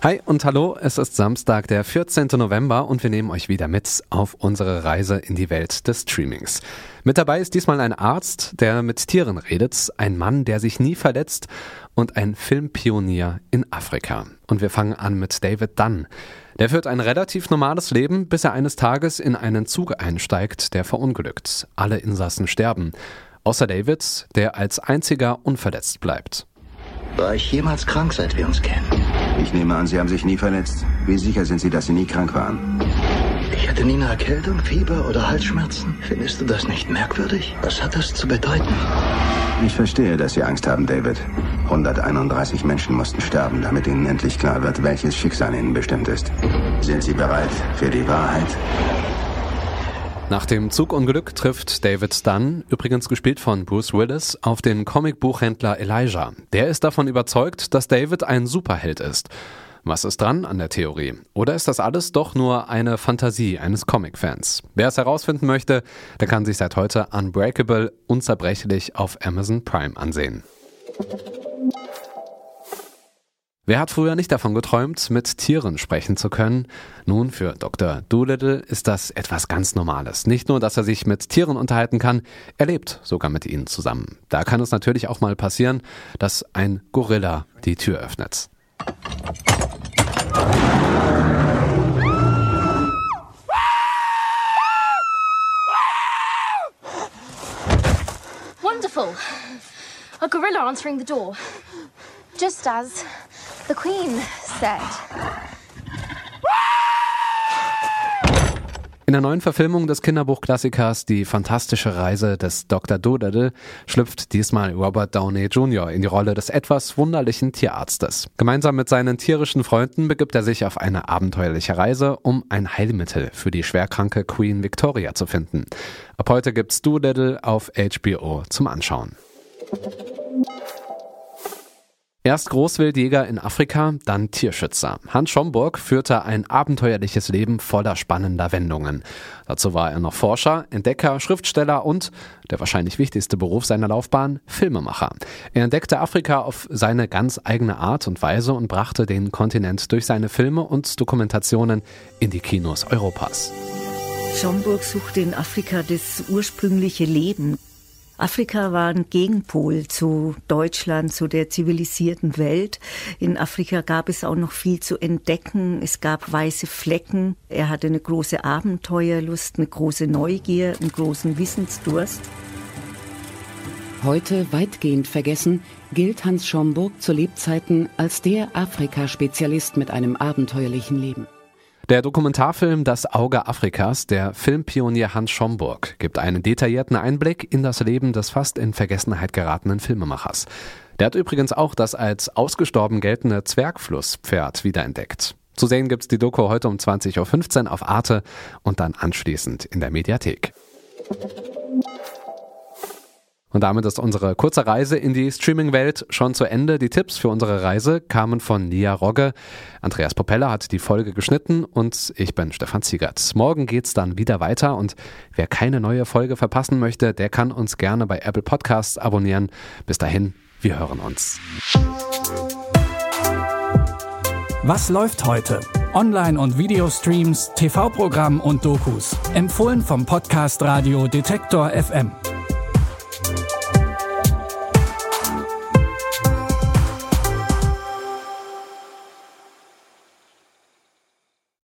Hi und hallo, es ist Samstag, der 14. November und wir nehmen euch wieder mit auf unsere Reise in die Welt des Streamings. Mit dabei ist diesmal ein Arzt, der mit Tieren redet, ein Mann, der sich nie verletzt und ein Filmpionier in Afrika. Und wir fangen an mit David Dunn. Der führt ein relativ normales Leben, bis er eines Tages in einen Zug einsteigt, der verunglückt. Alle Insassen sterben. Außer David, der als einziger unverletzt bleibt. War ich jemals krank, seit wir uns kennen? Ich nehme an, Sie haben sich nie verletzt. Wie sicher sind Sie, dass Sie nie krank waren? Ich hatte nie eine Erkältung, Fieber oder Halsschmerzen. Findest du das nicht merkwürdig? Was hat das zu bedeuten? Ich verstehe, dass Sie Angst haben, David. 131 Menschen mussten sterben, damit Ihnen endlich klar wird, welches Schicksal Ihnen bestimmt ist. Sind Sie bereit für die Wahrheit? Nach dem Zugunglück trifft David Dunn, übrigens gespielt von Bruce Willis, auf den Comicbuchhändler Elijah. Der ist davon überzeugt, dass David ein Superheld ist. Was ist dran an der Theorie? Oder ist das alles doch nur eine Fantasie eines Comic-Fans? Wer es herausfinden möchte, der kann sich seit heute Unbreakable unzerbrechlich auf Amazon Prime ansehen. Wer hat früher nicht davon geträumt, mit Tieren sprechen zu können? Nun, für Dr. Doolittle ist das etwas ganz Normales. Nicht nur, dass er sich mit Tieren unterhalten kann, er lebt sogar mit ihnen zusammen. Da kann es natürlich auch mal passieren, dass ein Gorilla die Tür öffnet. Wonderful. A gorilla answering the door. Just as the Queen said. In der neuen Verfilmung des Kinderbuchklassikers Die fantastische Reise des Dr. Doolittle schlüpft diesmal Robert Downey Jr. in die Rolle des etwas wunderlichen Tierarztes. Gemeinsam mit seinen tierischen Freunden begibt er sich auf eine abenteuerliche Reise, um ein Heilmittel für die schwerkranke Queen Victoria zu finden. Ab heute gibt's Doolittle auf HBO zum Anschauen. Erst Großwildjäger in Afrika, dann Tierschützer. Hans Schomburg führte ein abenteuerliches Leben voller spannender Wendungen. Dazu war er noch Forscher, Entdecker, Schriftsteller und, der wahrscheinlich wichtigste Beruf seiner Laufbahn, Filmemacher. Er entdeckte Afrika auf seine ganz eigene Art und Weise und brachte den Kontinent durch seine Filme und Dokumentationen in die Kinos Europas. Schomburg suchte in Afrika das ursprüngliche Leben. Afrika war ein Gegenpol zu Deutschland, zu der zivilisierten Welt. In Afrika gab es auch noch viel zu entdecken. Es gab weiße Flecken. Er hatte eine große Abenteuerlust, eine große Neugier, einen großen Wissensdurst. Heute weitgehend vergessen, gilt Hans Schomburg zu Lebzeiten als der Afrika-Spezialist mit einem abenteuerlichen Leben. Der Dokumentarfilm Das Auge Afrikas, der Filmpionier Hans Schomburg, gibt einen detaillierten Einblick in das Leben des fast in Vergessenheit geratenen Filmemachers. Der hat übrigens auch das als ausgestorben geltende Zwergflusspferd wiederentdeckt. Zu sehen gibt's die Doku heute um 20.15 Uhr auf Arte und dann anschließend in der Mediathek. Und damit ist unsere kurze Reise in die Streaming-Welt schon zu Ende. Die Tipps für unsere Reise kamen von Nia Rogge. Andreas Popella hat die Folge geschnitten und ich bin Stefan Ziegert. Morgen geht's dann wieder weiter und wer keine neue Folge verpassen möchte, der kann uns gerne bei Apple Podcasts abonnieren. Bis dahin, wir hören uns. Was läuft heute? Online- und Videostreams, TV-Programm und Dokus. Empfohlen vom Podcast Radio Detektor FM.